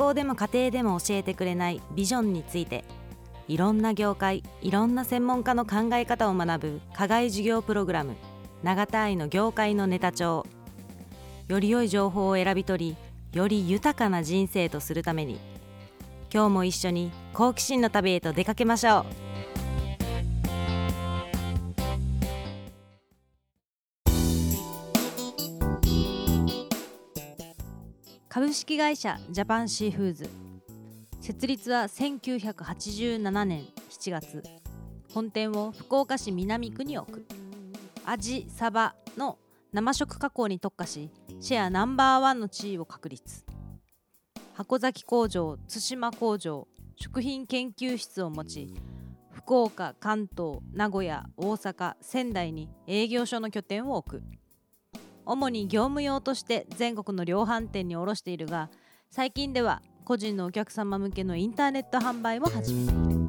校でも家庭でも教えてくれないビジョンについていろんな業界いろんな専門家の考え方を学ぶ課外授業プログラム永田愛の業界のネタ帳。より良い情報を選び取りより豊かな人生とするために今日も一緒に好奇心の旅へと出かけましょう。株式会社ジャパンシーフーズ設立は1987年7月。本店を福岡市南区に置く。アジサバの生食加工に特化しシェアナンバーワンの地位を確立。箱崎工場対馬工場食品研究室を持ち福岡関東名古屋大阪仙台に営業所の拠点を置く。主に業務用として全国の量販店に卸しているが最近では個人のお客様向けのインターネット販売も始めている。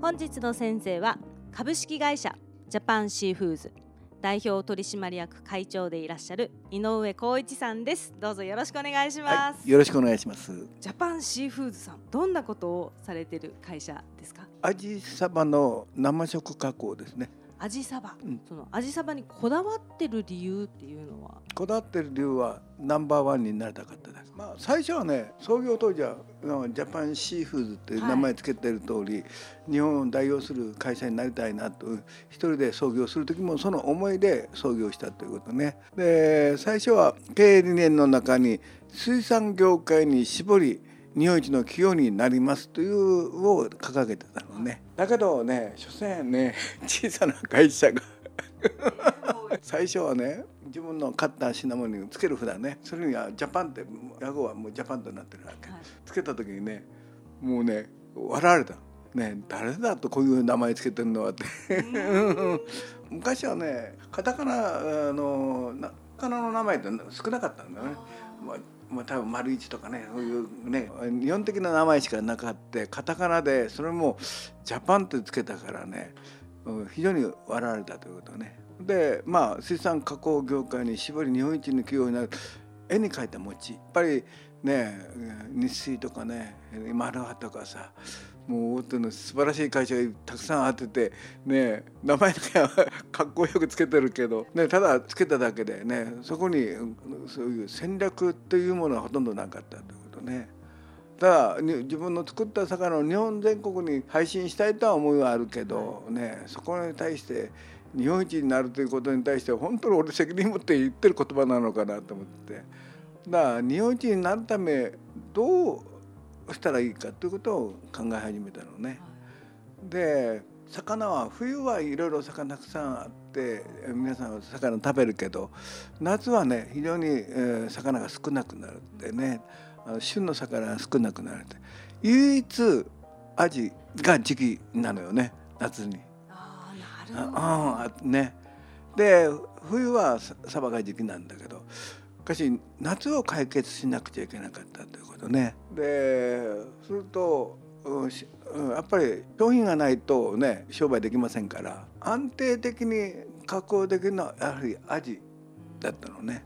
本日の先生は株式会社ジャパンシーフーズ。代表取締役会長でいらっしゃる井上幸一さんです。どうぞよろしくお願いします、はい、よろしくお願いします。ジャパンシーフーズさんどんなことをされてる会社ですか？アジサバの生食加工ですねアジサバ、うん、そのアジサバにこだわってる理由っていうのは？こだわってる理由はナンバーワンになりたかったです。まあ最初はね創業当時はジャパンシーフーズっていう名前つけてる通り、はい、日本を代表する会社になりたいなと一人で創業する時もその思いで創業したということね。で最初は経営理念の中に水産業界に絞り日本一の企業になりますというを掲げてたのね。だけどね所詮ね 小さな会社が。最初はね自分の買った品物につける札ね。それにはジャパンって屋号はもうジャパンとなってるわけ、はい、つけた時にねもうね笑われた。ね、誰だとこういう名前つけてるのはって。昔はねカタカナのカナの名前って少なかったんだよね。まあ、多分丸一とかねそういうね日本的な名前しかなかってカタカナでそれもジャパンってつけたからね非常に笑われたということね。でまあ水産加工業界に絞り日本一の企業になる絵に描いた餅やっぱりね日水とかねマルハとかさもう大手の素晴らしい会社がたくさんあっててね名前だけはかっこよくつけてるけど、ね、ただつけただけでねそこにそういう戦略というものはほとんどなかったということね。ただ自分の作った魚を日本全国に配信したいとは思いはあるけどねそこに対して日本一になるということに対して本当に俺責任持って言ってる言葉なのかなと思ってだから日本一になるためどうしたらいいかということを考え始めたのね。で魚は冬はいろいろ魚たくさんあって皆さん魚食べるけど夏はね非常に、えー、魚が少なくなるってね。旬の魚が少なくなるって。唯一アジが時期なのよね夏に。あね。で冬はサバが時期なんだけどしかし夏を解決しなくちゃいけなかったということね。でするとやっぱり商品がないとね商売できませんから安定的に加工できるのはやはりアジだったのね。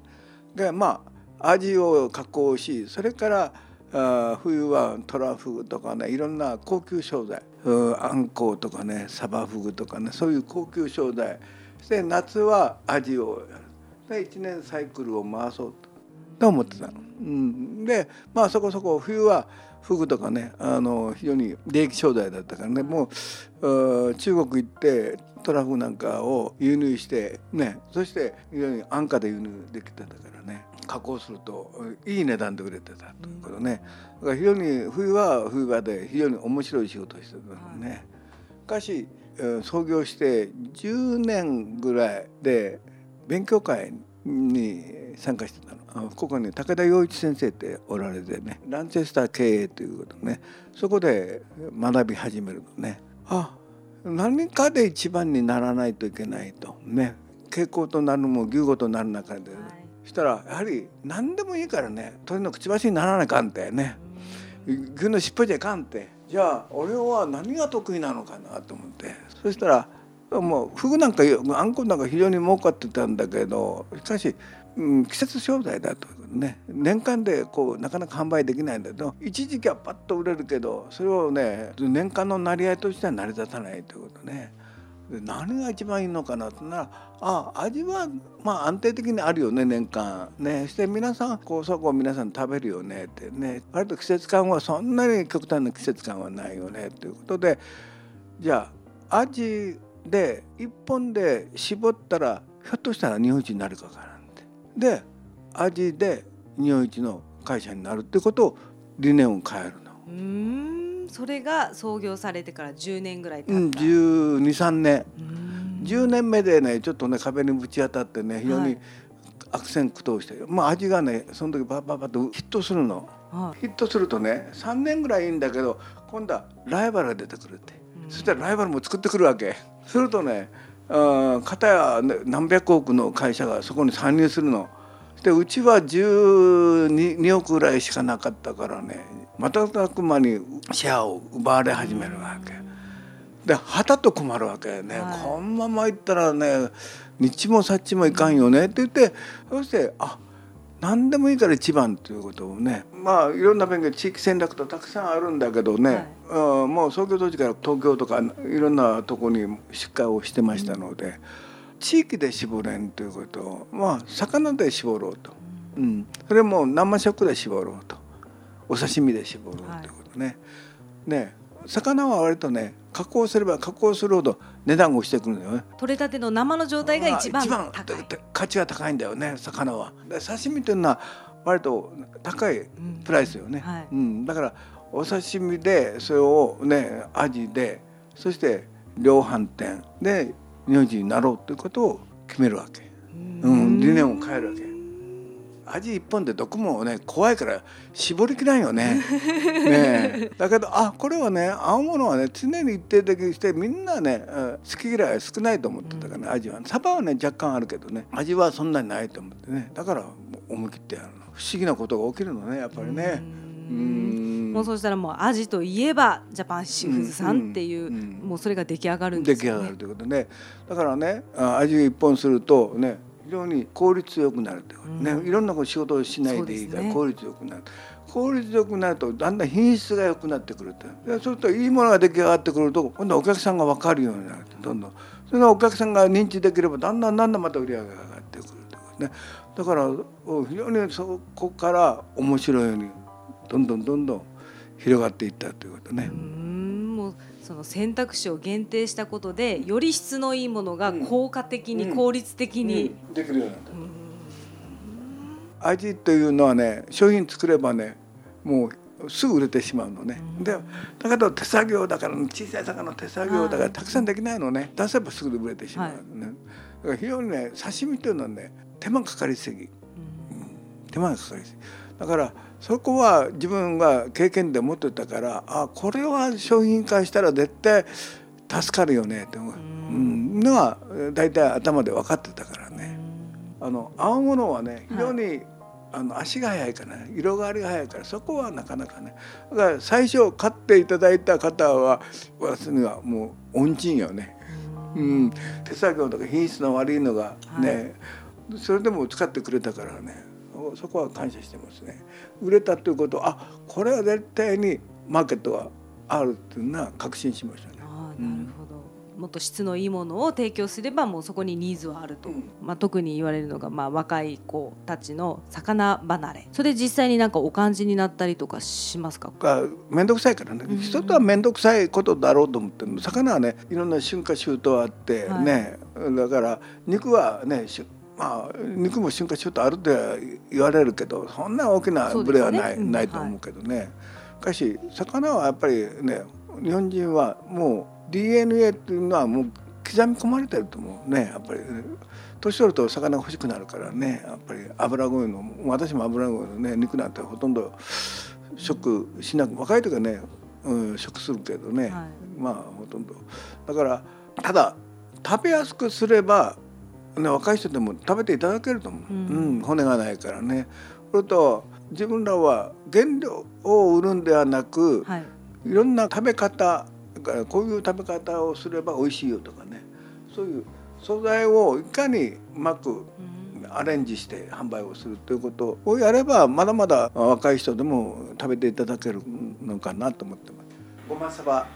でまあアジを加工しそれからあ冬はトラフグとかねいろんな高級商材あんこうとかねサバフグとかねそういう高級商材そして夏はアジをやるで1年サイクルを回そうと思ってたの。うん、でまあそこそこ冬はフグとかねあの非常に利益商材だったからねもう中国行ってトラフグなんかを輸入してねそして非常に安価で輸入できてたからね加工するといい値段で売れてたということねだから非常に冬は冬場で非常に面白い仕事をしてたのね。しかし創業して10年ぐらいで勉強会に参加してたの。ここに武田洋一先生っておられてねランチェスター経営ということねそこで学び始めるのね。あ何かで一番にならないといけないとね傾向となるも牛語となる中で、はい。したらやはり何でもいいからね鳥のくちばしにならないかんってね。牛の尻尾じゃいかんって。じゃあ俺は何が得意なのかなと思って。そしたらもうフグなんかあんこなんか非常に儲かってたんだけどしかし、うん、季節商材だとね年間でこうなかなか販売できないんだけど一時期はパッと売れるけどそれをね年間の成り合いとしては成り立たないということね。何が一番いいのかなってならあ味はまあ安定的にあるよね年間ねして皆さんこうそこを皆さん食べるよねってね割と季節感はそんなに極端な季節感はないよねということでじゃあ味で一本で絞ったらひょっとしたら日本一になるかからで味で日本一の会社になるってことを理念を変えるの。うん。それが創業されてから10年ぐらい経った、うん、1 2 3年。10年目でねちょっとね壁にぶち当たってね非常に悪戦苦闘して、はい、まあ味がねその時バッバッバッとヒットするの、はい、ヒットするとね3年ぐらいいいんだけど今度はライバルが出てくるって、そしたらライバルも作ってくるわけするとね片や何百億の会社がそこに参入するの。でうちは12億ぐらいしかなかったからね瞬く間にシェアを奪われ始めるわけ。で旗と困るわけね、はい、このままいったらね日もさっちもいかんよねって言ってそしてあ何でもいいから一番ということをねまあいろんな勉強地域戦略とたくさんあるんだけどね、はい、もう創業当時から東京とかいろんなとこに出荷をしてましたので、うん、地域で絞れんということをまあ魚で絞ろうと、うん、それも生食で絞ろうと。お刺身で絞ろうということね。はい、ね魚は割とね加工すれば加工するほど値段が落ちてくるんだよね。取れたての生の状態が一番高い。価値が高いんだよね魚は。刺身というのは割と高いプライスよね、うん、はい。うん、だからお刺身でそれをねアジでそして量販店で日本人になろうということを決めるわけ、うん、理念を変えるわけ味一本で毒もね怖いから絞りきらんよね。ねだけどあこれはね青物はね常に一定的にしてみんなね好き嫌い少ないと思ってたからね味はサバはね若干あるけどね味はそんなにないと思ってね。だから思い切ってやるの不思議なことが起きるのねやっぱりね。うん。もうそうしたらもうアジといえばジャパンシーフーズさんっていう、うんうん、もうそれが出来上がるんですよね。出来上がるということで、ね、だからねアジ一本するとね非常に効率よくなるという、うん、ね、いろんな仕事をしないでいいから効率よくなる。効率よくなるとだんだん品質が良くなってくると。そうするといいものが出来上がってくると今度はお客さんが分かるようになるどんどん。それがお客さんが認知できればだんだんだんだんまた売り上げが上がってくるというね。だから非常にそこから面白いようにどんどんどんどん広がっていったということね。その選択肢を限定したことでより質のいいものが効果的に、効率的に、できるようになった。味というのはね商品作ればねもうすぐ売れてしまうのね、でだけど手作業だから小さい魚の手作業だからたくさんできないのね。出せばすぐ売れてしまうね、だから非常にね刺身というのはね手間かかりすぎ、手間がかかりすぎだからそこは自分が経験で持ってたからあこれは商品化したら絶対助かるよねって思う、うん、のは大体頭で分かってたからね。あの青物はね非常に、はい、あの足が速いからね色変わりが速いからそこはなかなかね。だから最初買っていただいた方は私にはもう恩人よね。うん、手作業とか品質の悪いのがね、はい、それでも使ってくれたからねそこは感謝してますね。売れたということはあこれは絶対にマーケットがあるっていうのは確信しましたね。あなるほど、うん、もっと質のいいものを提供すればもうそこにニーズはあると、うん、まあ、特に言われるのが、まあ、若い子たちの魚離れ。それ実際になんかお感じになったりとかしますか？面倒くさいからね、うん、人とは面倒くさいことだろうと思って魚はねいろんな春夏秋冬あってね、はい、だから肉はねまあ肉も瞬間ちょっとあるって言われるけどそんな大きなブレはないね、ないと思うけどね、はい、しかし魚はやっぱりね日本人はもう DNA っていうのはもう刻み込まれてると思うねやっぱり、年取ると魚が欲しくなるからねやっぱり脂ごいの私も脂ごいのね肉なんてほとんど食しなく若い時はね、うん、食するけどね、はい、まあほとんど。だからただ食べやすくすればね、若い人でも食べていただけると思う、うん、うん、骨がないからね。それと自分らは原料を売るんではなく、はい、いろんな食べ方こういう食べ方をすれば美味しいよとかね。そういう素材をいかにうまくうん。アレンジして販売をするということをやればまだまだ若い人でも食べていただけるのかなと思ってます。ごまさば。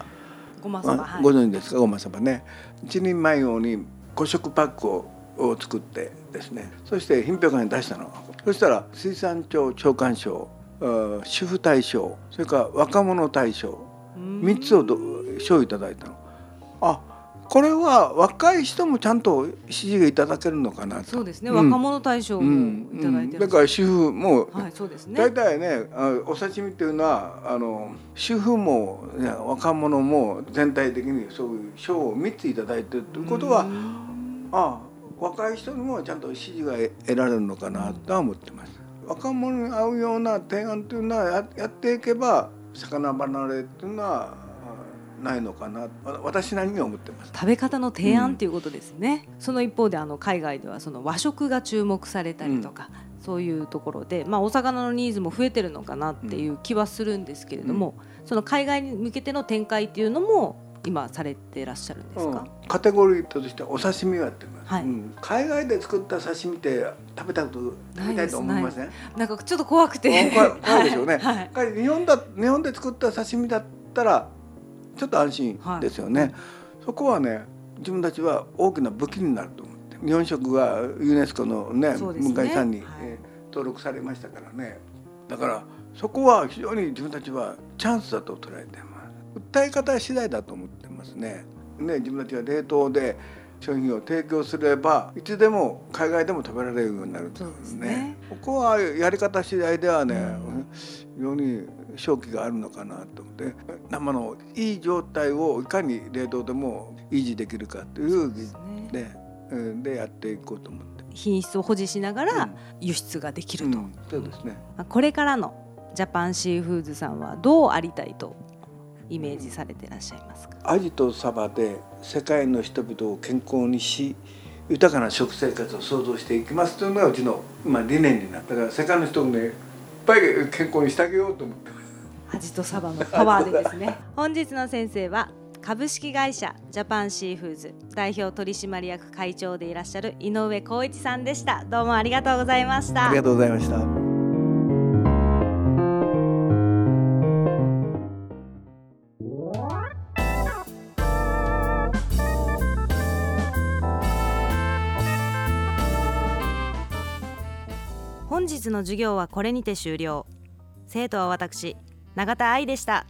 ごまさば、はい。ご存知ですか？ごまさばね。一人前用に5食パックをを作ってですねそして品評会に出したの。そしたら水産庁長官賞主婦大賞それから若者大賞うん。3つをど賞いただいたの。あこれは若い人もちゃんと支持がいただけるのかなと。そうですね、うん。若者大賞うん。もいただいてうん。だから主婦もはいそうですね。大体ねあお刺身っていうのはあの主婦も、ね、若者も全体的にそういう賞を3ついただいてるということはうん。あ若い人にもちゃんと支持が得られるのかなとは思ってます。若者に合うような提案というのはややっていけば魚離れっていうのはあないのかなわ私なりには思ってます。食べ方の提案っていうことですね、その一方であの海外ではその和食が注目されたりとか、そういうところで、まあ、お魚のニーズも増えてるのかなっていう気はするんですけれども、その海外に向けての展開っていうのも今されてらっしゃるんですか、うん。カテゴリーとしてお刺身はやってます、はい。うん。海外で作った刺身って食べたこと食べたいと思いません？なんかちょっと怖くて。怖いでしょうね。はい。日本だ日本で作った刺身だったらちょっと安心ですよね、そこはね自分たちは大きな武器になると思って。日本食がユネスコのねね。文化遺産に、はい。えー登録されましたからね。だからそこは非常に自分たちはチャンスだと捉えてます訴え方次第だと思ってますね。ね自分たちが冷凍で商品を提供すればいつでも海外でも食べられるようになるとそうですね。ここはやり方次第ではね、うん。非常に商機があるのかなと思って。生のいい状態をいかに冷凍でも維持できるかという技術ね。でうんでやっていこうと思って。品質を保持しながらうん。輸出ができると、うんそうですね。まあこれからのジャパンシーフーズさんはどうありたいとイメージされていらっしゃいますか？アジとサバで世界の人々を健康にし豊かな食生活を創造していきますというのがうちのまあ理念になっただから世界の人をねいっぱい健康にしてあげようと思ってます。アジとサバのパワーでですね本日の先生は株式会社ジャパンシーフーズ代表取締役会長でいらっしゃる井上幸一さんでしたどうもありがとうございましたありがとうございました。本日の授業はこれにて終了。生徒は私永田愛でした。